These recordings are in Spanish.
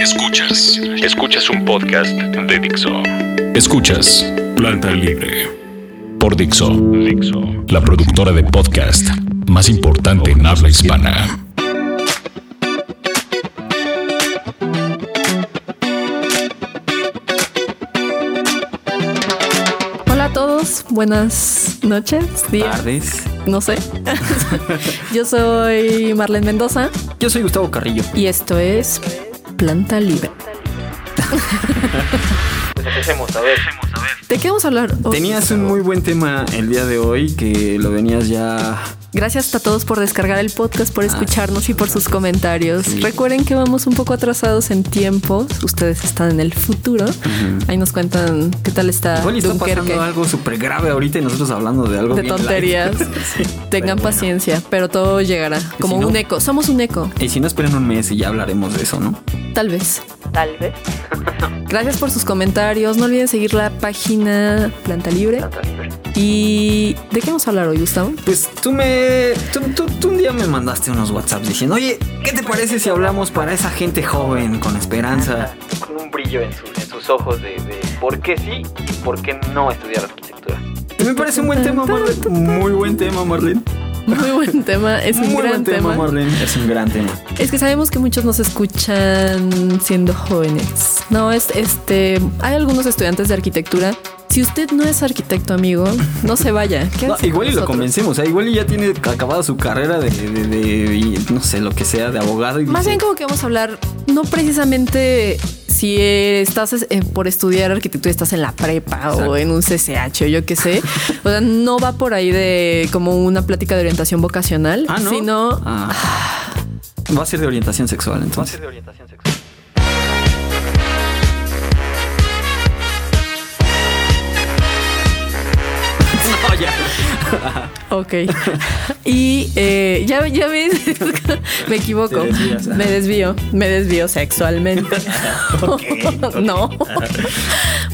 Escuchas. Escuchas un podcast de Dixo. Escuchas Planta Libre por Dixo. Dixo. La productora de podcast más importante en habla hispana. Hola a todos, buenas noches, días, Tardes. no sé. Yo soy Marlene Mendoza Yo soy Gustavo Carrillo. y esto es Planta Libre. Pues empecemos, a ver. ¿De qué vamos a hablar? Tenías un muy buen tema el día de hoy que lo venías ya. Gracias a todos por descargar el podcast, por escucharnos y por sus comentarios. Recuerden que vamos un poco atrasados en tiempos. Ustedes están en el futuro. Ahí nos cuentan qué tal está Igual y está Dunkerque. pasando algo súper grave ahorita y nosotros hablando de algo De bien tonterías. Sí, Tengan bueno. paciencia, pero todo llegará. Como si no- un eco. Somos un eco. Y si no esperen un mes y ya hablaremos de eso, ¿no? Tal vez. Tal vez. Gracias por sus comentarios. No olviden seguir la página Planta Libre. ¿Y de qué vamos a hablar hoy, Gustavo? Pues tú me. Tú, tú- tú un día me mandaste unos WhatsApps diciendo, oye, ¿qué te parece si hablamos para esa gente joven con esperanza? con un brillo en, sus- en sus ojos de, de por qué sí y por qué no estudiar arquitectura. Y me parece un buen tema, Marlene. Muy buen tema, Marlene. Muy buen tema. Es un Muy gran buen tema, tema. Marlene. Es un gran tema. Es que sabemos que muchos nos escuchan siendo jóvenes. No, es este. Hay algunos estudiantes de arquitectura. Si usted no es arquitecto, amigo, no se vaya. No, igual y lo convencemos, sea, igual y ya tiene acabada su carrera de, de- no sé, lo que sea, de abogado. Y Más dice, bien como que vamos a hablar, no precisamente si estás eh, por estudiar arquitectura, estás en la prepa o en un CCH o yo qué sé. O sea, no va por ahí de como una plática de orientación vocacional, Ah, ¿no? sino Ah. Va a ser de orientación sexual, Va a entonces. ser de orientación sexual. No, ya. Ok. y eh, ya, ya ves, me equivoco. Desvías, me desvío, me desvío sexualmente. no.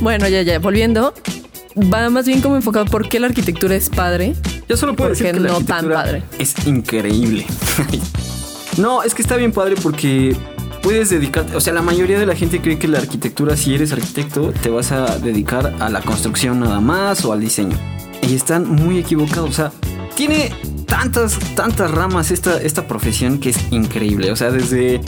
bueno, ya, ya, volviendo. Va más bien como enfocado por qué la arquitectura es padre. Yo solo puedo ¿Por decir que la no tan arquitectura padre? es increíble. no, es que está bien padre porque puedes dedicarte, o sea, la mayoría de la gente cree que la arquitectura, si eres arquitecto, te vas a dedicar a la construcción nada más o al diseño. Y están muy equivocados, o sea, tiene tantas, tantas ramas esta, esta profesión que es increíble, o sea, desde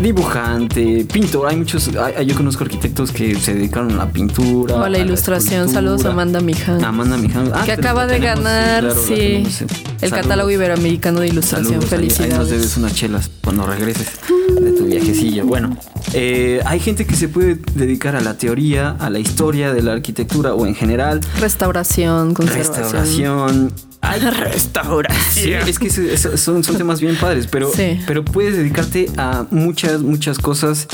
dibujante, pintor, hay muchos, hay- yo conozco arquitectos que se dedicaron a la pintura. O a la a ilustración. Saludos a. Amanda Miján. Amanda Miján. Ah, que acaba de tenemos, ganar, claro, sí, tenemos, el Saludos. catálogo iberoamericano de ilustración. Saludos, ahí- Ahí nos Felicidades. debes unas chelas cuando regreses de tu viajecillo. Bueno, eh, hay gente que se puede dedicar a la teoría, a la historia de la arquitectura o en general, Restauración, conservación. restauración. Hay Sí, es que son, son temas bien padres, pero, Sí. pero puedes dedicarte a muchas, muchas cosas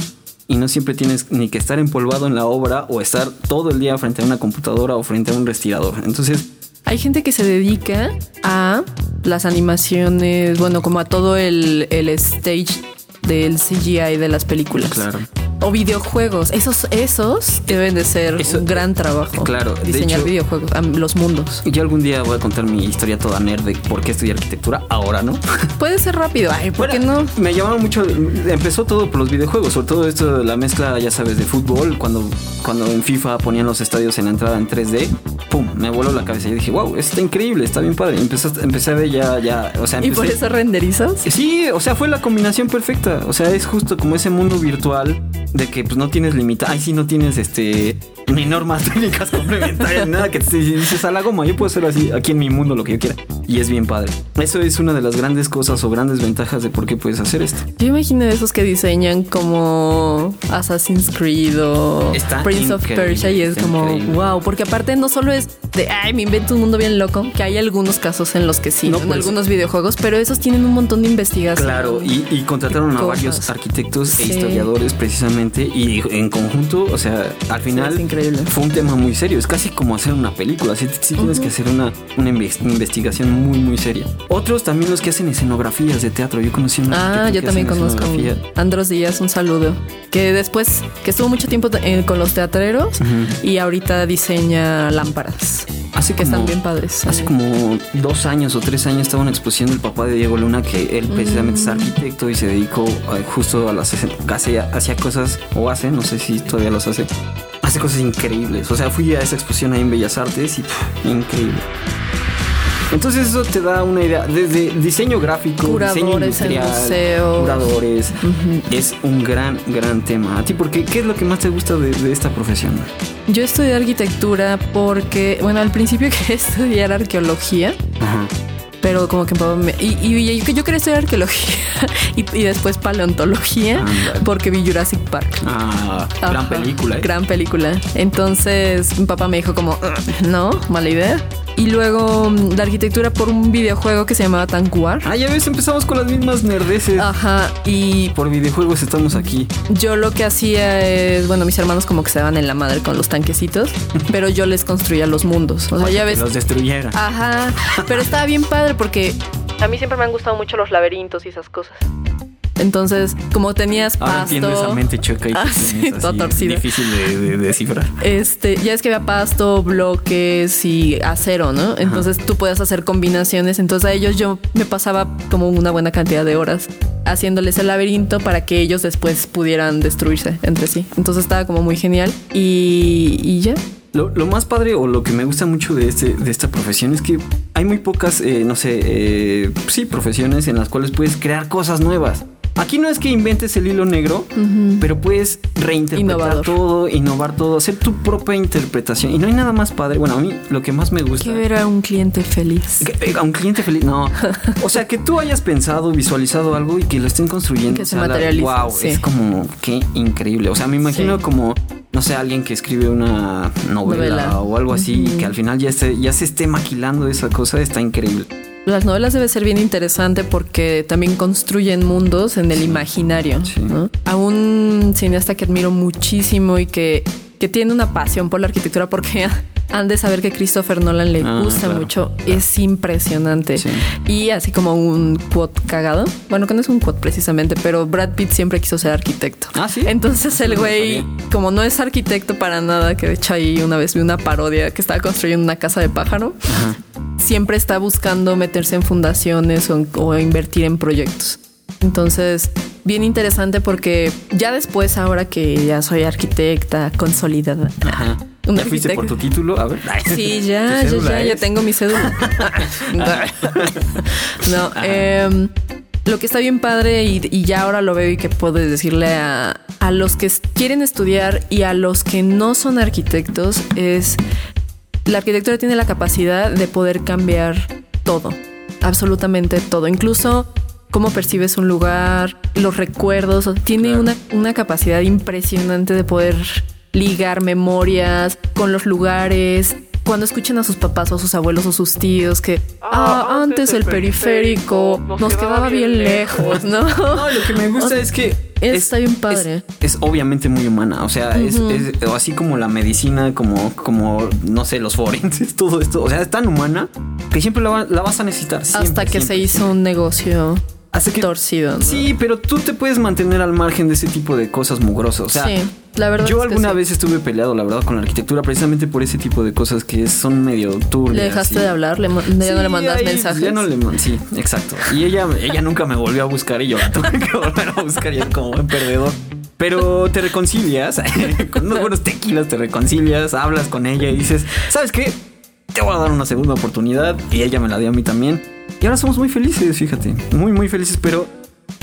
y no siempre tienes ni que estar empolvado en la obra o estar todo el día frente a una computadora o frente a un respirador. Entonces, Hay gente que se dedica a las animaciones, bueno, como a todo el, el stage del CGI de las películas. claro. O videojuegos. Esos, esos deben de ser Eso- un gran trabajo. claro, Diseñar hecho- videojuegos, los mundos. Yo algún día voy a contar mi historia toda nerd de por qué estudié arquitectura. Ahora, ¿no? Puede ser rápido. Ay, ¿por qué Bueno, no? Me llamaron mucho. Empezó todo por los videojuegos, sobre todo esto de la mezcla, ya sabes, de fútbol. Cuando, cuando en FIFA ponían los estadios en la entrada en 3D, pum, me voló la cabeza. Y dije, wow, está increíble, está bien padre. Empecé, empecé a ver ya, ya, o sea, ¿Y por empecé- eso renderizas? Sí, o sea, fue la combinación perfecta. O sea, es justo como ese mundo virtual de que pues no tienes limita. Ay, sí, no tienes este ni normas técnicas complementarias, nada que te dices a la goma. Yo puedo hacer así aquí en mi mundo lo que yo quiera. Y es bien padre. Eso es una de las grandes cosas o grandes ventajas de por qué puedes hacer esto. Yo imagino esos que diseñan como Assassin's Creed o Está Prince of Persia y es como increíble. wow, porque aparte no solo es de ay, me invento un mundo bien loco, que hay algunos casos en los que sí, No, en pues- algunos videojuegos, pero esos tienen un montón de investigación. Claro, y, y contrataron a varios arquitectos Sí. e historiadores precisamente y en conjunto, o sea, al final es increíble. fue un tema muy serio, es casi como hacer una película, sí, sí tienes que hacer una, una inves- investigación muy muy seria. Otros también los que hacen escenografías de teatro, yo conocí a un Ah, yo que también conozco. Andros Díaz, un saludo. Que después, que estuvo mucho tiempo eh, con los teatreros y ahorita diseña lámparas. Hace que como, están bien padres. Hace como dos años o tres años estaba una exposición del papá de Diego Luna que él precisamente es arquitecto y se dedicó eh, justo a las hacía, hacía cosas o hace, no sé si todavía los hace, hace cosas increíbles. O sea, fui a esa exposición ahí en Bellas Artes y pff, increíble. Entonces eso te da una idea, desde diseño gráfico, diseño Curadores en industrial, museos. curadores, es un gran, gran tema. ¿A ti por qué? ¿Qué es lo que más te gusta de, de esta profesión? Yo estudié arquitectura porque, bueno, al principio quería estudiar arqueología, Ajá. pero como que me- y, y- yo quería estudiar arqueología y, y después paleontología porque vi Jurassic Park. Ah, gran película. ¿eh? Gran película. Entonces mi papá me dijo como, "Ugh, no, mala idea. Y luego mm, la arquitectura por un videojuego que se llamaba Tankuar. Ah, ya ves, empezamos con las mismas nerdeces. Ajá, y Por videojuegos estamos aquí. yo lo que hacía es, bueno, mis hermanos como que se daban en la madre con los tanquecitos, pero yo les construía los mundos. O sea, ya Que ves. los destruyera. Ajá, pero estaba bien padre porque a mí siempre me han gustado mucho los laberintos y esas cosas. Entonces, como tenías Ahora pasto, entiendo esa mente chueca y Ah, sí, así, difícil de, de descifrar. este, ya es que había pasto, bloques y acero, ¿no? Entonces tú puedes hacer combinaciones. Entonces a ellos yo me pasaba como una buena cantidad de horas haciéndoles el laberinto para que ellos después pudieran destruirse entre sí. Entonces estaba como muy genial y, y ya. Lo, lo más padre o lo que me gusta mucho de, este, de esta profesión es que hay muy pocas, eh, no sé, eh, sí, profesiones en las cuales puedes crear cosas nuevas. Aquí no es que inventes el hilo negro, pero puedes reinterpretar Innovador. todo, innovar todo, hacer tu propia interpretación. Y no hay nada más padre. Bueno, a mí lo que más me gusta. Que ver a un cliente feliz. Que- eh, a un cliente feliz, no. O sea, que tú hayas pensado, visualizado algo y que lo estén construyendo. Que se o sea, la- materialice, Wow, sí. es como qué increíble. O sea, me imagino Sí. como, no sé, alguien que escribe una novela, Novela. o algo así y que al final ya, esté, ya se esté maquilando esa cosa, está increíble. Las novelas debe ser bien interesante porque también construyen mundos en el imaginario. Sí. ¿no? A un cineasta que admiro muchísimo y que, que tiene una pasión por la arquitectura porque han de saber que Christopher Nolan le Ah, gusta claro, mucho. Es impresionante. Sí. Y así como un quote cagado. Bueno, que no es un quote precisamente, pero Brad Pitt siempre quiso ser arquitecto. Ah, ¿sí? Entonces el güey, como no es arquitecto para nada, que de hecho ahí una vez vi una parodia que estaba construyendo una casa de pájaro Ajá. siempre está buscando meterse en fundaciones o, o invertir en proyectos. Entonces, bien interesante porque ya después, ahora que ya soy arquitecta consolidada. Ajá. ¿Ya fuiste por tu título? A ver. Sí, ya, ¿Tu ya, ya, ya es? tengo mi cédula. no, em, lo que está bien padre y, y ya ahora lo veo y que puedo decirle a, a los que quieren estudiar y a los que no son arquitectos es la arquitectura tiene la capacidad de poder cambiar todo, absolutamente todo, incluso cómo percibes un lugar, los recuerdos, o- tiene Claro. una, una capacidad impresionante de poder ligar memorias con los lugares. Cuando escuchan a sus papás o a sus abuelos o sus tíos que ah, antes el periférico nos quedaba bien lejos, ¿no? No, lo que me gusta O sea, es que está bien padre. Es, es obviamente muy humana, o sea, es, así como la medicina, como, como, no sé, los forenses, todo esto, o sea, es tan humana que siempre la, va- la vas a necesitar. siempre, Hasta que se siempre, hizo un negocio Hasta que- torcido. ¿no? Sí, pero tú te puedes mantener al margen de ese tipo de cosas mugrosas. O sea, Sí, la verdad yo es que alguna sí. vez estuve peleado, la verdad, con la arquitectura precisamente por ese tipo de cosas que son medio turbias. ¿Le dejaste y- de hablar? ¿Le, mo- ya no Sí, le mandas ahí, mensajes? Ya no le sí, exacto. Y ella, ella nunca me volvió a buscar y yo la tuve que volver a buscar y es como un perdedor. Pero te reconcilias, con unos buenos tequilas te reconcilias, hablas con ella y dices, ¿sabes qué? Te voy a dar una segunda oportunidad y ella me la dio a mí también. Y ahora somos muy felices, fíjate, muy, muy felices, pero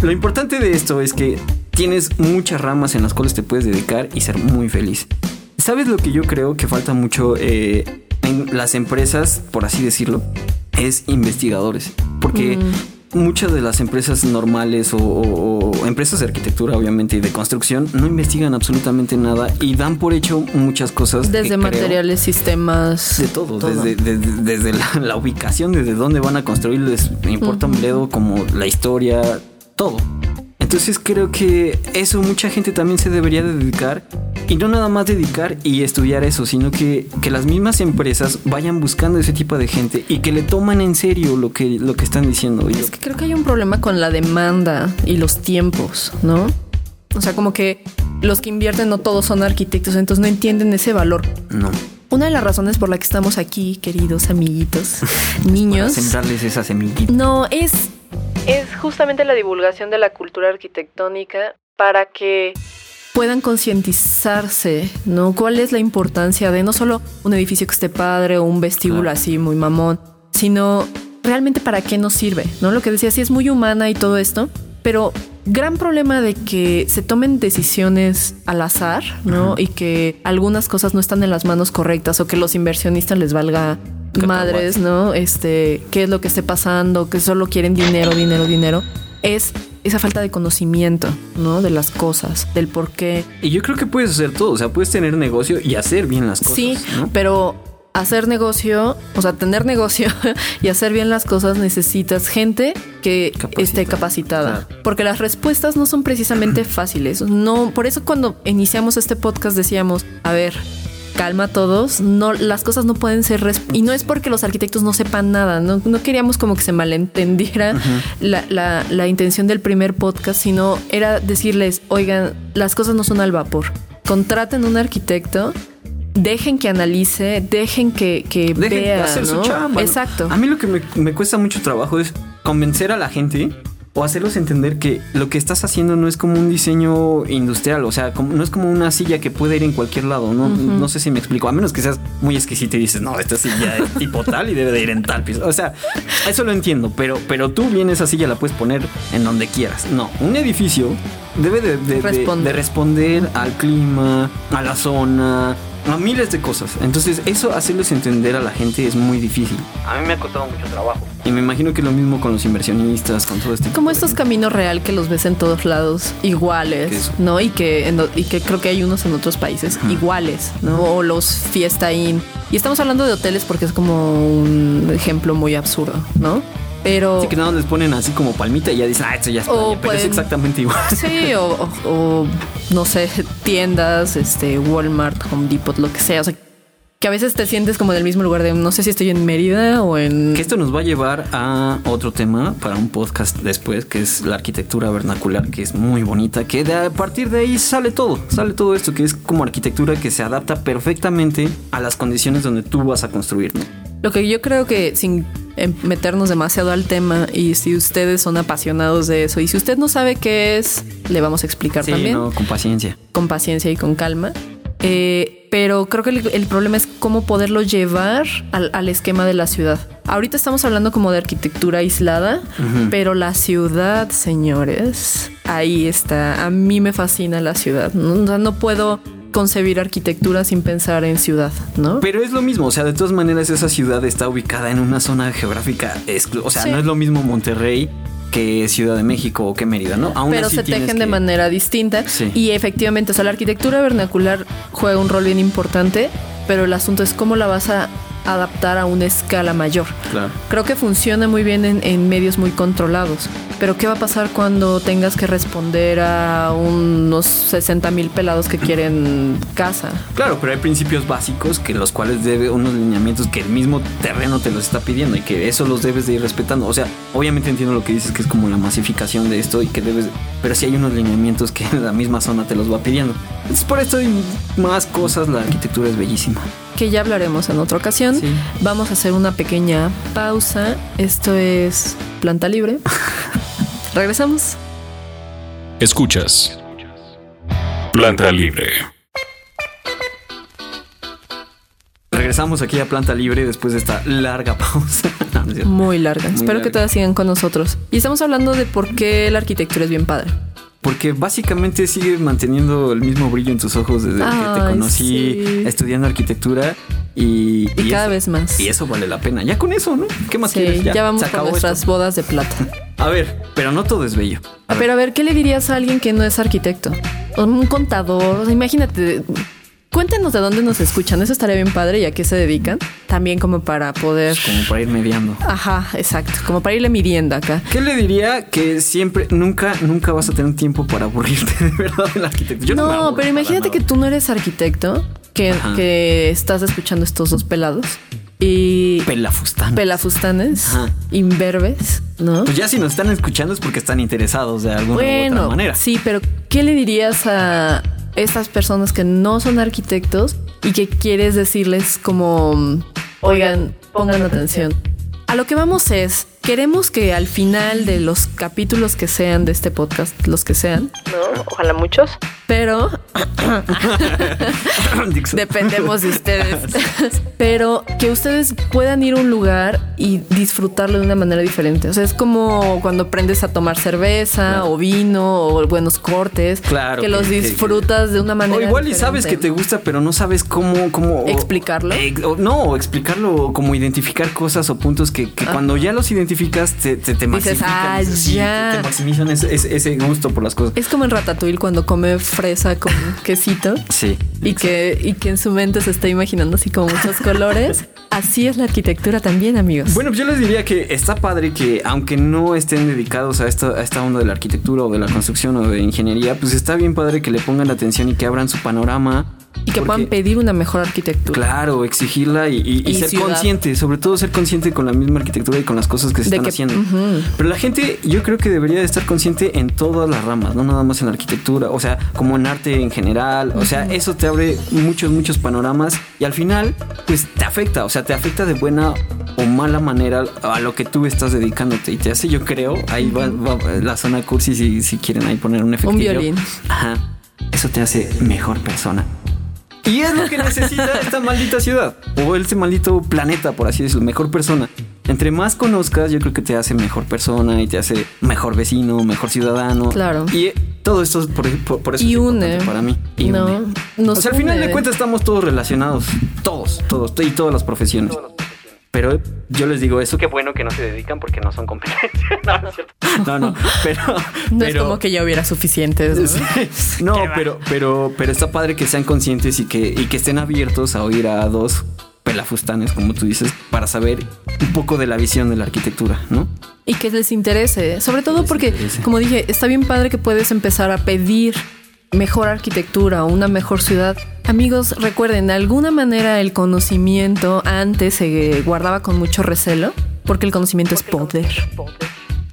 lo importante de esto es que tienes muchas ramas en las cuales te puedes dedicar y ser muy feliz. ¿Sabes lo que yo creo que falta mucho eh, en las empresas, por así decirlo? Es investigadores. Porque muchas de las empresas normales o, o- o empresas de arquitectura, obviamente, y de construcción, no investigan absolutamente nada y dan por hecho muchas cosas. Desde creo- materiales, sistemas. de todo, Desde, desde, desde la, la ubicación, desde dónde van a construir, les importa un bledo como la historia, todo. Entonces creo que eso mucha gente también se debería de dedicar y no nada más dedicar y estudiar eso, sino que, que las mismas empresas vayan buscando ese tipo de gente y que le toman en serio lo que, lo que están diciendo. Y Es que creo que hay un problema con la demanda y los tiempos, ¿no? O sea, como que los que invierten no todos son arquitectos, entonces no entienden ese valor. no, Una de las razones por la que estamos aquí, queridos amiguitos, para niños, sembrarles esa semillita. no es es justamente la divulgación de la cultura arquitectónica para que puedan concientizarse, ¿no? ¿Cuál es la importancia de no solo un edificio que esté padre o un vestíbulo Claro. así muy mamón, sino realmente para qué nos sirve, ¿no? Lo que decía, sí es muy humana y todo esto, pero gran problema de que se tomen decisiones al azar, ¿no? Y que algunas cosas no están en las manos correctas o que los inversionistas les valga madres, ¿no? Este, qué es lo que esté pasando, que solo quieren dinero, dinero, dinero, es esa falta de conocimiento, ¿no? De las cosas, del por qué. Y yo creo que puedes hacer todo. O sea, puedes tener negocio y hacer bien las cosas. Sí, ¿no? pero hacer negocio, o sea, tener negocio y hacer bien las cosas necesitas gente que Capacitada. esté capacitada, Claro. porque las respuestas no son precisamente fáciles. No, por eso cuando iniciamos este podcast decíamos, a ver, calma a todos, no las cosas no pueden ser y no es porque los arquitectos no sepan nada, no, no queríamos como que se malentendiera la, la- la intención del primer podcast, sino era decirles, oigan, las cosas no son al vapor. Contraten un arquitecto dejen que analice, dejen que, que Dejen vea, hacer ¿no? su chamba. Exacto. A mí lo que me, me cuesta mucho trabajo es convencer a la gente o hacerlos entender que lo que estás haciendo no es como un diseño industrial, o sea, como- no es como una silla que puede ir en cualquier lado, ¿no? No sé si me explico, a menos que seas muy exquisito y dices, no, esta silla es tipo tal y debe de ir en tal piso. O sea, eso lo entiendo, pero, pero tú bien esa silla la puedes poner en donde quieras. No, un edificio debe de, de- de responder al clima, a la zona, a miles de cosas. Entonces, eso hacerles entender a la gente es muy difícil. A mí me ha costado mucho trabajo. Y me imagino que lo mismo con los inversionistas, con todo este Como de- estos caminos real que los ves en todos lados iguales, Eso. ¿no? Y que, en y que creo que hay unos en otros países iguales, ¿no? O los Fiesta Inn. Y estamos hablando de hoteles porque es como un ejemplo muy absurdo, ¿no? Pero... Sí, que nada más les ponen así como palmita y ya dicen, ah, esto ya es O playa", pero es exactamente igual. Sí, o, o- o, no sé, tiendas, este, Walmart, Home Depot, lo que sea. O sea, que a veces te sientes como en el mismo lugar de no sé si estoy en Mérida o en. Que esto nos va a llevar a otro tema para un podcast después, que es la arquitectura vernacular, que es muy bonita, que de- a partir de ahí sale todo, sale todo esto, que es como arquitectura que se adapta perfectamente a las condiciones donde tú vas a construir. ¿no? Lo que yo creo que sin meternos demasiado al tema y si ustedes son apasionados de eso y si usted no sabe qué es, le vamos a explicar Sí, también no, con paciencia. con paciencia y con calma. Eh, pero creo que el, el problema es cómo poderlo llevar al, al esquema de la ciudad. Ahorita estamos hablando como de arquitectura aislada, pero la ciudad, señores, ahí está. A mí me fascina la ciudad. No, no puedo concebir arquitectura sin pensar en ciudad, ¿no? Pero es lo mismo, o sea, de todas maneras esa ciudad está ubicada en una zona geográfica, o sea, Sí. no es lo mismo Monterrey que Ciudad de México o que Mérida, ¿no? Aún pero así se tejen de manera distinta. Sí. Y efectivamente, o sea, la arquitectura vernacular juega un rol bien importante, pero el asunto es cómo la vas a adaptar a una escala mayor. Claro. Creo que funciona muy bien en, en medios muy controlados. Pero ¿qué va a pasar cuando tengas que responder a unos 60 mil pelados que quieren casa? Claro, pero hay principios básicos que los cuales debe unos lineamientos que el mismo terreno te los está pidiendo y que eso los debes de ir respetando. O sea, obviamente entiendo lo que dices que es como la masificación de esto y que debes, pero sí hay unos lineamientos que la misma zona te los va pidiendo. Es por esto y más cosas la arquitectura es bellísima. Que ya hablaremos en otra ocasión. Sí. Vamos a hacer una pequeña pausa. Esto es Planta Libre. Regresamos. Escuchas. Planta Libre. Regresamos aquí a Planta Libre después de esta larga pausa. Muy larga. Muy Espero que todas sigan con nosotros. Y estamos hablando de por qué la arquitectura es bien padre. Porque básicamente sigue manteniendo el mismo brillo en tus ojos desde que te conocí sí. estudiando arquitectura y, Y, cada eso- vez más. Y eso vale la pena. Ya con eso, ¿no? ¿Qué más Sí, quieres? ya, vamos se con nuestras esto. bodas de plata. A ver, pero no todo es bello. A ver, Pero a ver, ¿qué le dirías a alguien que no es arquitecto? Un contador. O sea, imagínate. Cuéntenos de dónde nos escuchan. Eso estaría bien padre y a qué se dedican. También como para poder. como para ir mediando. Ajá, exacto. Como para irle midiendo acá. ¿Qué le diría que siempre, nunca, nunca vas a tener tiempo para aburrirte de verdad en la arquitectura? Yo no, me No, aburro pero imagínate que tú no eres arquitecto, que, que estás escuchando estos dos pelados y Pelafustán. pelafustanes, Ajá. imberbes, ¿no? Pues ya si nos están escuchando es porque están interesados de alguna u otra manera. sí, pero ¿qué le dirías a estas personas que no son arquitectos y que quieres decirles como, oigan, pongan atención? A lo que vamos es, queremos que al final de los capítulos que sean de este podcast, los que sean, ¿no? Ojalá muchos. pero dependemos de ustedes, pero que ustedes puedan ir a un lugar y disfrutarlo de una manera diferente. O sea, es como cuando aprendes a tomar cerveza o vino o buenos cortes, Claro, que los que- disfrutas de una manera O igual y sabes que te gusta, pero no sabes cómo, cómo ¿Explicarlo? Eh, o- no, o explicarlo, como identificar cosas o puntos que, que cuando ya los identificas te, te, te Dices, maximizan. "Ah, Sí, ya". te- Te maximizan ese, ese- ese gusto por las cosas. Es como en Ratatouille cuando come fresa con quesito. Sí. y que, y que en su mente se está imaginando así como muchos colores. Así es la arquitectura también, amigos. Bueno, pues yo les diría que está padre que aunque no estén dedicados a esta, a esta onda de la arquitectura o de la construcción o de ingeniería, pues está bien padre que le pongan atención y que abran su panorama. Y que porque- puedan pedir una mejor arquitectura. Claro, exigirla y, y- y Y ser ciudad. consciente, sobre todo ser consciente con la misma arquitectura y con las cosas que se De están que- haciendo. Pero la gente, yo creo que debería de estar consciente en todas las ramas, no nada más en la arquitectura, o sea, como en arte en general, o sea, eso te abre muchos, muchos panoramas y al final, pues te afecta, o sea, te afecta de buena o mala manera a lo que tú estás dedicándote y te hace, yo creo, ahí va, va la zona cursi si, si quieren ahí poner un efecto. violín. Ajá, eso te hace mejor persona. Y es lo que necesita esta maldita ciudad o este maldito planeta, por así decirlo, mejor persona. Entre más conozcas, yo creo que te hace mejor persona y te hace mejor vecino, mejor ciudadano. Claro. Y todo esto es por, por- por eso Y es une. para mí. Y No, une. nos o sea, al final une. de cuentas estamos todos relacionados. Todos, todos, y todas las profesiones. Pero yo les digo eso. Qué bueno que no se dedican porque no son competentes. no, no es cierto. No, no, pero. No pero- es como que ya hubiera suficientes. ¿no? Sí. No, pero, pero, pero está padre que sean conscientes y que, y que estén abiertos a oír a dos pelafustanes, como tú dices, para saber un poco de la visión de la arquitectura, ¿no? Y que les interese. Sobre todo porque, interese. como dije, está bien padre que puedes empezar a pedir mejor arquitectura o una mejor ciudad. Amigos, recuerden, de alguna manera el conocimiento antes se guardaba con mucho recelo, porque el conocimiento es poder.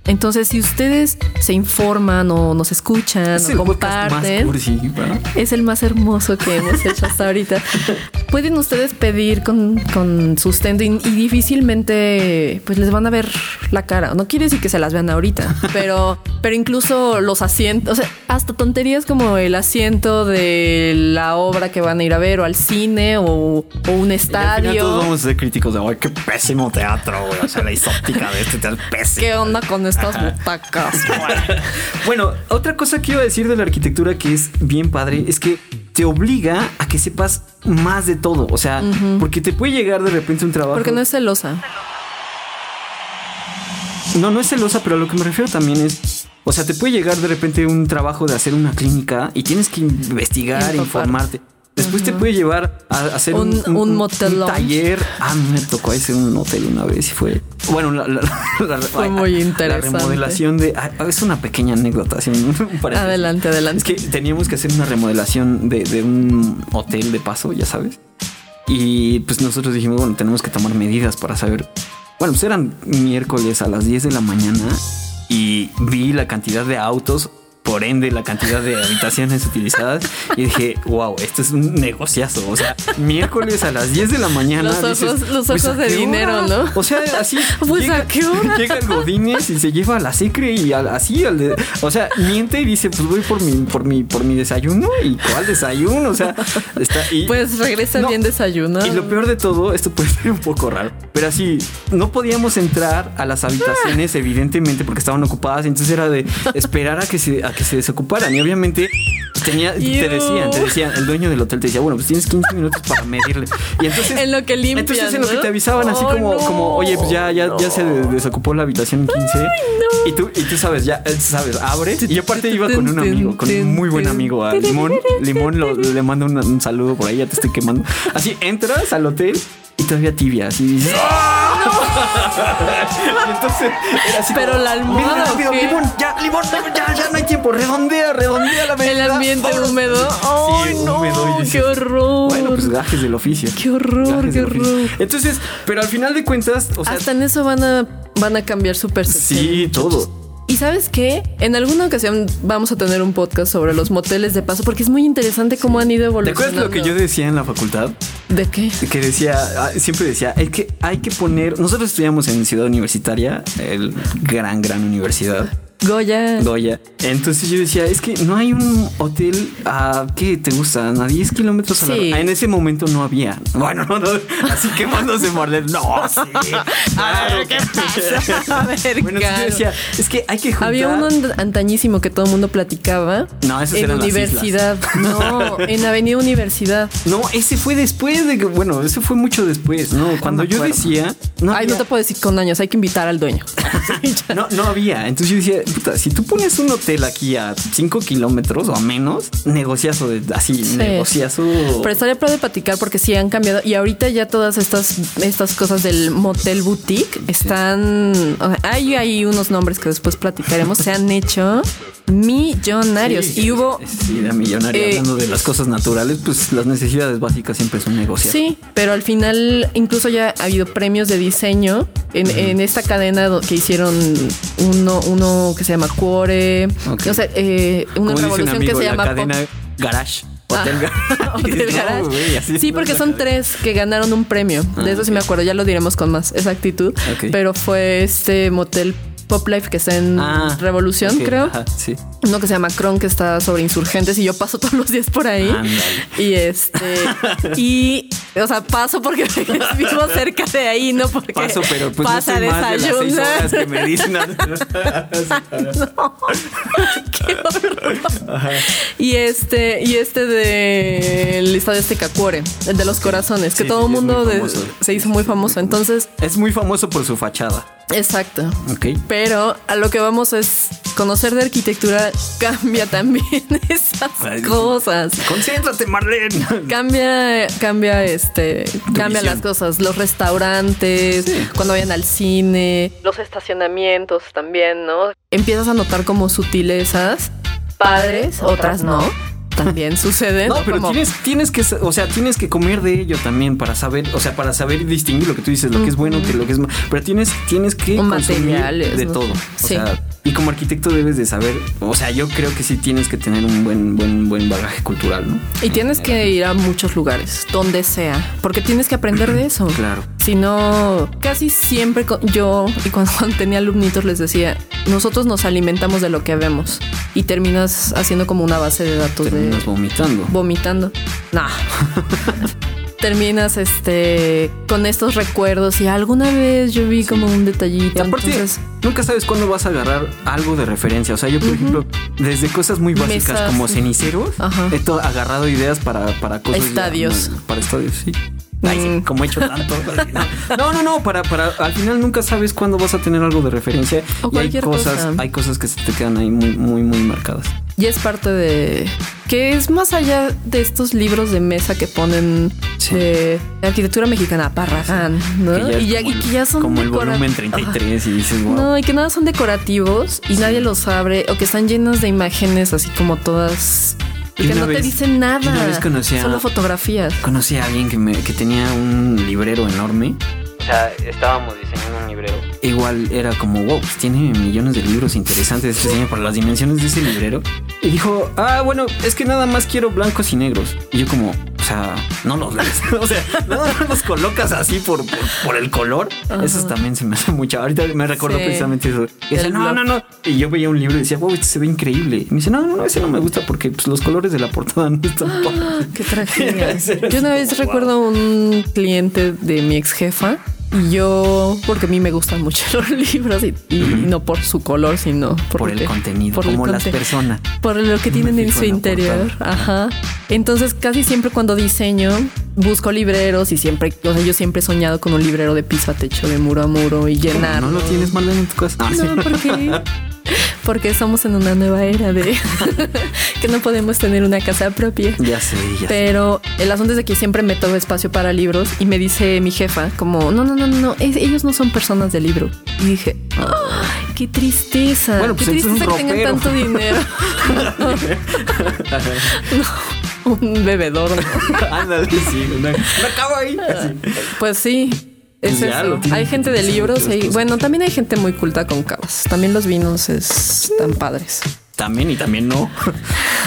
Entonces, si ustedes se informan o nos escuchan Es o el podcast más comparten, cursi, es el más hermoso que hemos hecho hasta ahorita. Pueden ustedes pedir con, con sustento y, y difícilmente pues les van a ver la cara. No quiere decir que se las vean ahorita, pero, pero incluso los asientos, o sea, hasta tonterías como el asiento de la obra que van a ir a ver o al cine o, o un Y al final estadio. todos vamos a ser críticos de, ay, qué pésimo teatro, güey. O sea, la isóptica de este teatro pésimo. ¿Qué onda con estas butacas? Bueno, otra cosa que iba a decir de la arquitectura que es bien padre es que te obliga a que sepas más de todo. O sea, porque te puede llegar de repente un trabajo. Porque no es celosa. No, no es celosa, pero a lo que me refiero también es. O sea, te puede llegar de repente un trabajo de hacer una clínica y tienes que investigar, informarte. Después te puede llevar a hacer un, Un- un motel lounge. taller. Ah, a mí me tocó hacer un hotel una vez y fue. Bueno, la, la- la- Fue muy interesante. La remodelación de. ah, es una pequeña anécdota. así, un paréntesis. Adelante, adelante. Es que teníamos que hacer una remodelación de, de un hotel de paso, ya sabes. Y pues nosotros dijimos, bueno, tenemos que tomar medidas para saber. Bueno, pues eran miércoles a las 10 de la mañana y vi la cantidad de autos, por ende la cantidad de habitaciones utilizadas y dije, wow, esto es un negociazo. O sea, miércoles a las 10 de la mañana. Los ojos- dices, los "Pues, ojos ¿a de dinero, hora?". ¿no? O sea, así. Pues, ¿a qué hora? Llega el Godínez y se lleva a la secre y al- así, al de- o sea, miente y dice, pues voy por mi, por mi, por mi desayuno y cuál desayuno, o sea, está y, Pues regresa No. bien desayunado. y lo peor de todo, esto puede ser un poco raro, pero así, no podíamos entrar a las habitaciones, evidentemente, porque estaban ocupadas, entonces era de esperar a que se, a que se desocuparan. Y obviamente tenía, te decían, te decían, el dueño del hotel te decía, bueno, pues tienes 15 minutos para medirle. Y entonces. En lo que limpian, Entonces en lo que te avisaban así Oh, como, no. como, oye, pues ya, ya, ya se de- desocupó la habitación 15. Y tú, y tú sabes, ya eh, sabes, abres. Y aparte iba con un amigo, con un muy buen amigo, a Limón. Limón lo- le mando un, un saludo por ahí, ya te estoy quemando. Así entras al hotel y todavía tibia, así dices. y entonces era así Pero como, la almohada, "Mira, ¿o rápido? Limón, ya, Limón, ya, ya no hay tiempo, redondea, redondea la El medida. ambiente Vámonos. húmedo. ¡Ay, Sí, no! húmedo, dices, ¡Qué horror! Bueno, pues gajes del oficio. ¡Qué horror, qué horror! Entonces, pero al final de cuentas, o sea, Hasta en eso van a, van a cambiar su percepción. sí, todo. Y sabes qué? En alguna ocasión vamos a tener un podcast sobre los moteles de paso porque es muy interesante cómo han ido ¿Te evolucionando. acuerdas lo que yo decía en la facultad? ¿De qué? Que decía, ah, siempre decía, es que hay que poner. Nosotros estudiamos en Ciudad Universitaria, el gran, gran universidad. Goya. Goya. Entonces yo decía, es que no hay un hotel a ¿qué te gusta? A 10 kilómetros a la Sí. En ese momento no había. Bueno, no, no, así quemándose morder. No, sí. A ver, ¿qué pasa? A ver, Bueno, entonces yo claro. decía, es que hay que juntar. Había uno an- antañísimo que todo el mundo platicaba. No, esos en universidad. No, en Avenida Universidad. No, ese fue después de que, bueno, ese fue mucho después, ¿no? Cuando me yo decía, no, Ay, no te puedo decir con años, hay que invitar al dueño. no, no había. Entonces yo decía, puta, si tú pones un hotel aquí a 5 kilómetros o a menos, negociazo de así, Sí. negociazo. Pero estaría padre platicar porque sí han cambiado y ahorita ya todas estas, estas cosas del motel boutique están. o sea, hay unos nombres que después platicaremos, se han hecho millonarios Sí, y hubo. Sí, de millonario. eh, Hablando de las cosas naturales, pues las necesidades básicas siempre son negociar. Sí, pero al final incluso ya ha habido premios de diseño en, en esta cadena que hicieron uno, uno que se llama Cuore, Ok. o sea, eh, una revolución amigo, que se la llama cadena Pop- Garage. Ah, Hotel Garage. Hotel No, Garage. sí, no porque son tres que ganaron un premio. De eso sí me acuerdo, ya lo diremos con más exactitud. Ok. Pero fue este motel Pop Life que está en Ah, Revolución, creo. ajá, sí. Uno que se llama Cron, que está sobre insurgentes y yo paso todos los días por ahí. Ándale. Y este, y, o sea, paso porque vivo cerca de ahí, no porque Paso, pero pues pasa no más de las seis desayunar. horas que me dicen. No, qué horror. Y este, y este del estadio este Cacuore, el de los corazones, que Sí, todo el mundo de- se hizo muy famoso. Entonces, es muy famoso por su fachada. Exacto. Ok. Pero a lo que vamos es conocer de arquitectura cambia también esas Ay, cosas. Concéntrate, Marlene. Cambia, cambia este, cambia las cosas, los restaurantes, cuando vayan al cine, los estacionamientos también, ¿no? Empiezas a notar como sutilezas, padres, otras no, también suceden. No, pero como- tienes, tienes que, o sea, tienes que comer de ello también para saber, o sea, para saber distinguir lo que tú dices, lo que es bueno, que lo que es malo. Pero tienes, tienes que consumir materiales, de ¿no? todo. O Sí. sea, y como arquitecto debes de saber, o sea, yo creo que sí tienes que tener un buen, buen, buen bagaje cultural, ¿no? Y tienes que ir a muchos lugares, donde sea, porque tienes que aprender de eso. Claro. Si no, casi siempre yo, y cuando, tenía alumnitos les decía, nosotros nos alimentamos de lo que vemos y terminas haciendo como una base de datos Terminas de vomitando. vomitando. No. terminas este con estos recuerdos y alguna vez yo vi como un detallito. Y aparte, entonces, nunca sabes cuándo vas a agarrar algo de referencia. O sea, yo, por ejemplo, desde cosas muy básicas Mesas. como ceniceros, Ajá. he agarrado ideas para, para cosas. Estadios. para estadios, sí. Ay, sí, Mm. como he hecho tanto. No, no, no, para, para, al final nunca sabes cuándo vas a tener algo de referencia. O y hay cosas, cosa. hay cosas que se te quedan ahí muy, muy, muy marcadas. ya es parte de que es más allá de estos libros de mesa que ponen Sí. de arquitectura mexicana, Parragán, ¿no? Que ya es y, ya, y el- que ya son como el volumen Ajá. 33 y dices, wow. No, y que nada son decorativos y nadie los abre o que están llenos de imágenes así como todas y que no te dicen nada. una vez conocí a- Solo fotografías. Conocí a alguien que, me, que tenía un librero enorme. O sea, estábamos diseñando un librero. Igual era como, wow, pues tiene millones de libros interesantes este señor para las dimensiones de ese librero. Y dijo, ah, bueno, es que nada más quiero blancos y negros. Y yo como, sea, no los lees. o sea, no los colocas así por, por, por el color. Eso también se me hace mucho. Ahorita me recordó Sí. precisamente eso. Y dice, no, blog. no, no. Y yo veía un libro y decía, wow, este se ve increíble. Y me dice, no, no, no, ese no me gusta porque pues, los colores de la portada no están padres". Qué tragedia. Yo una vez wow. recuerdo un cliente de mi ex jefa y yo, porque a mí me gustan mucho los libros y, y no por su color, sino por, Por el contenido, por el como las conte- personas. Por lo que tienen en su en interior. portada. Ajá. Entonces, casi siempre cuando diseño, busco libreros y siempre, o sea, yo siempre he soñado con un librero de piso a techo, de muro a muro y llenar. ¿No lo tienes Marlene en tu casa? No, ¿por qué? Porque somos en una nueva era de que no podemos tener una casa propia. Ya sé, ya sé. Pero el asunto es de que siempre me tomo espacio para libros y me dice mi jefa como, no, no, no, no, no, es- ellos no son personas de libro. Y dije, "Ay, qué tristeza. Bueno, pues qué tristeza un que tengan tanto dinero. No, un bebedor. Ándale, sí. Una, una cama ahí. así. Pues sí. Es eso. Hay gente de libros y bueno, también hay gente muy culta con cavas. También los vinos están padres. También y también no.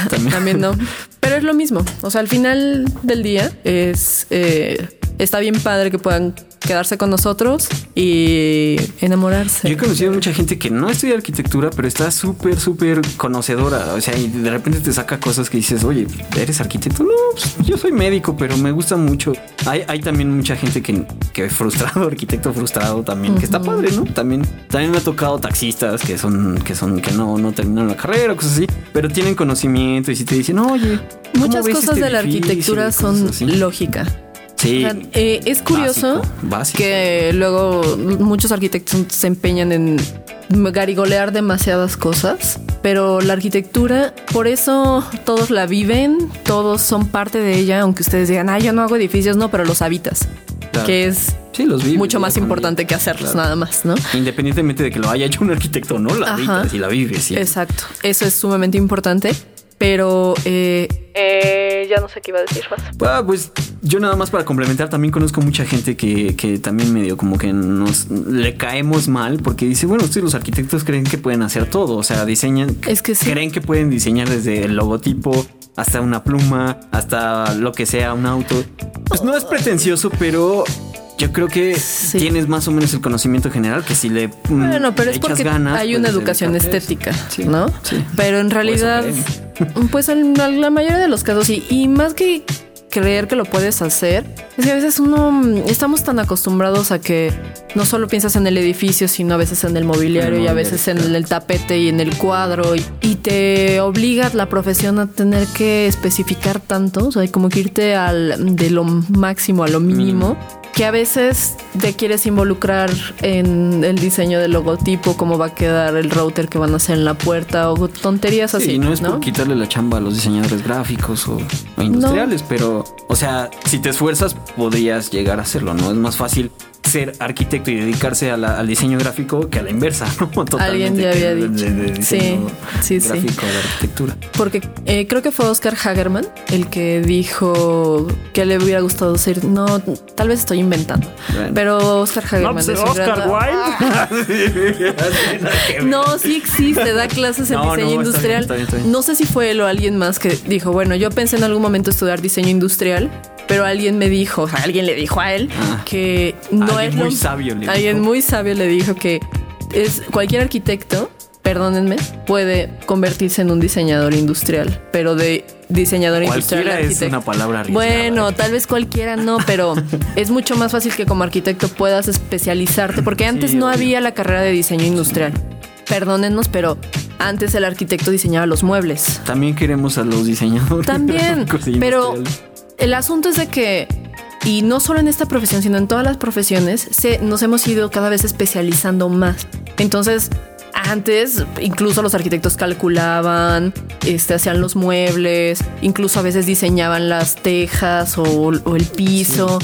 también. También no. Pero es lo mismo. O sea, al final del día es eh, está bien padre que puedan quedarse con nosotros y enamorarse. Yo he conocido mucha gente que no estudia arquitectura, pero está súper, súper conocedora. O sea, y de repente te saca cosas que dices, oye, ¿eres arquitecto? No, pues, yo soy médico, pero me gusta mucho. Hay, hay también mucha gente que, que es frustrado, arquitecto frustrado también, que está padre, ¿no? También, también me ha tocado taxistas que son, que son, que no, no terminaron la carrera, cosas así, pero tienen conocimiento y si te dicen, oye, ¿cómo Muchas ves cosas este de la edificio?" arquitectura son así. lógica. Sí. O sea, eh, es curioso Básico, básico. que luego muchos arquitectos se empeñan en garigolear demasiadas cosas, pero la arquitectura, por eso todos la viven, todos son parte de ella, aunque ustedes digan, ah, yo no hago edificios, no, pero los habitas, Claro. que es Sí, los mucho más importante que hacerlos, Claro. nada más, ¿no? Independientemente de que lo haya hecho un arquitecto o no, la Ajá. habitas y la vives. sí. Exacto, eso es sumamente importante, pero eh, eh, ya no sé qué iba a decir más. Ah, pues yo nada más para complementar, también conozco mucha gente que, que también medio como que nos le caemos mal porque dice, bueno, ustedes los arquitectos creen que pueden hacer todo, o sea, diseñan, Es que sí. creen que pueden diseñar desde el logotipo hasta una pluma, hasta lo que sea, un auto. Pues no es pretencioso, pero yo creo que Sí. tienes más o menos el conocimiento general que si le mm, Bueno, pero es porque ganas, hay una puedes educación estética, Sí, ¿no? sí. Pero en realidad, pues en la, mayoría de los casos, y, y más que creer que lo puedes hacer, es que a veces uno mm, estamos tan acostumbrados a que no solo piensas en el edificio, sino a veces en el mobiliario y a veces en el tapete y en el cuadro y, y te obliga la profesión a tener que especificar tanto, o sea, como que irte al de lo máximo a lo mínimo. Que a veces te quieres involucrar en el diseño del logotipo, cómo va a quedar el router que van a hacer en la puerta o tonterías así. Sí, no es por quitarle la chamba a los diseñadores gráficos o, o industriales, pero, o sea, si te esfuerzas, podrías llegar a hacerlo, ¿no? Es más fácil ser arquitecto y dedicarse a la- al diseño gráfico que a la inversa, ¿no? Totalmente Alguien ya había de- dicho. de- de diseño Sí, sí, sí. gráfico a la arquitectura. Porque eh, creo que fue Oscar Hagerman el que dijo que le hubiera gustado ser. No, tal vez estoy inventando. Bueno. Pero Oscar Hagerman. pues, es un gran- No, sí existe, da clases en No, no, diseño está industrial. bien, está bien, está bien. No sé si fue él o alguien más que dijo, bueno, yo pensé en algún momento estudiar diseño industrial, pero alguien me dijo, o sea, alguien le dijo a él Ah. que no Alguien muy sabio le Alguien dijo. muy sabio le dijo que es cualquier arquitecto, perdónenme, puede convertirse en un diseñador industrial, pero de diseñador industrial Cualquiera es una palabra arriesgada. ¿eh? Bueno, tal vez cualquiera no, pero es mucho más fácil que como arquitecto puedas especializarte, porque antes Sí, no había la carrera de diseño industrial. Perdónennos, pero antes el arquitecto diseñaba los muebles. También queremos a los diseñadores. También, pero el asunto es de que, y no solo en esta profesión, sino en todas las profesiones, se, nos hemos ido cada vez especializando más. Entonces, antes incluso los arquitectos calculaban, este, hacían los muebles, incluso a veces diseñaban las tejas o, o el piso.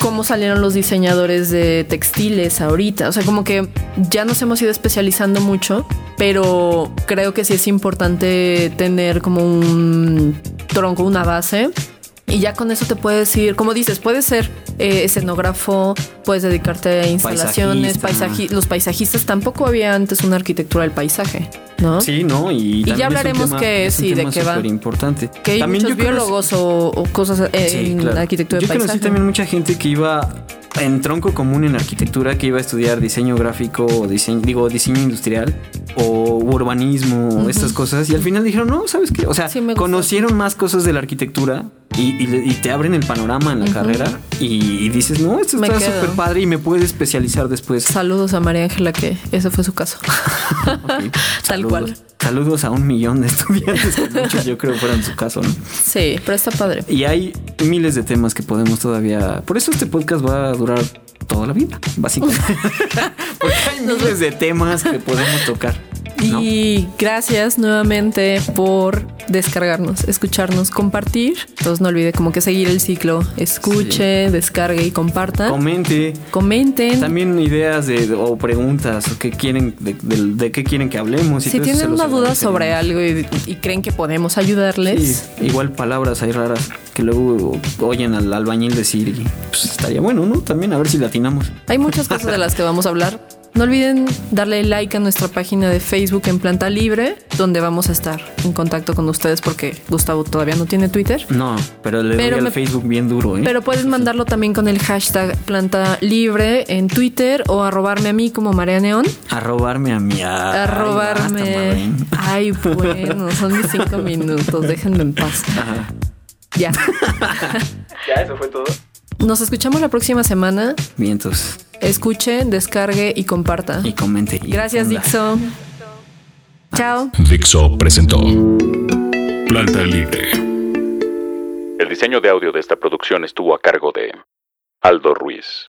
Cómo salieron los diseñadores de textiles ahorita. O sea, como que ya nos hemos ido especializando mucho, pero creo que sí es importante tener como un tronco, una base. Y ya con eso te puedes ir, como dices, puedes ser eh, escenógrafo, puedes dedicarte a instalaciones, paisaji- los paisajistas. Tampoco había antes una arquitectura del paisaje, ¿no? Sí, ¿no? Y, ya hablaremos que sí, de qué va. importante. Que hay muchos biólogos o, o cosas eh, Sí, en claro. arquitectura Yo de conocí paisaje. también mucha gente que iba en tronco común en arquitectura, que iba a estudiar diseño gráfico o diseño, digo, diseño industrial o urbanismo o estas cosas. Y al final dijeron, no, ¿sabes qué? O sea, Sí, conocieron más cosas de la arquitectura y, y le- y te abren el panorama en la carrera y, y dices, no, esto Me está súper padre y me puedes especializar después. Saludos a María Ángela, que ese fue su caso. Tal Saludos. cual. Saludos a un millón de estudiantes que muchos yo creo fueron su caso, ¿no? Sí, pero está padre. Y hay miles de temas que podemos todavía. Por eso este podcast va a durar toda la vida, básicamente. Porque hay miles de temas que podemos tocar. Y gracias nuevamente por descargarnos, escucharnos, compartir. Entonces no olvide como que seguir el ciclo. Escuche, descargue y comparta. Comente. Comenten. También ideas de, o preguntas o qué quieren, de, de- de qué quieren que hablemos. y si tienen una duda sobre algo y, y creen que podemos ayudarles, Sí, igual palabras ahí raras que luego oyen al albañil decir y pues estaría bueno, ¿no? También a ver si latinamos. hay muchas cosas de las que vamos a hablar. No olviden darle like a nuestra página de Facebook en Planta Libre, donde vamos a estar en contacto con ustedes porque Gustavo todavía no tiene Twitter. No, pero le Pero doy al me- Facebook bien duro, ¿eh? Pero puedes mandarlo también con el hashtag Planta Libre en Twitter o arrobarme a mí como Marea Neón. Arrobarme a mí. ay, Arrobarme. Ay, bueno, son mis cinco minutos. Déjenme en paz. Ajá. Ya. Ya, eso fue todo. Nos escuchamos la próxima semana. Vientos. Escuche, descargue y comparta. Y comente. y Gracias. Dixo. Chao. Dixo presentó Planta Libre. El diseño de audio de esta producción estuvo a cargo de Aldo Ruiz.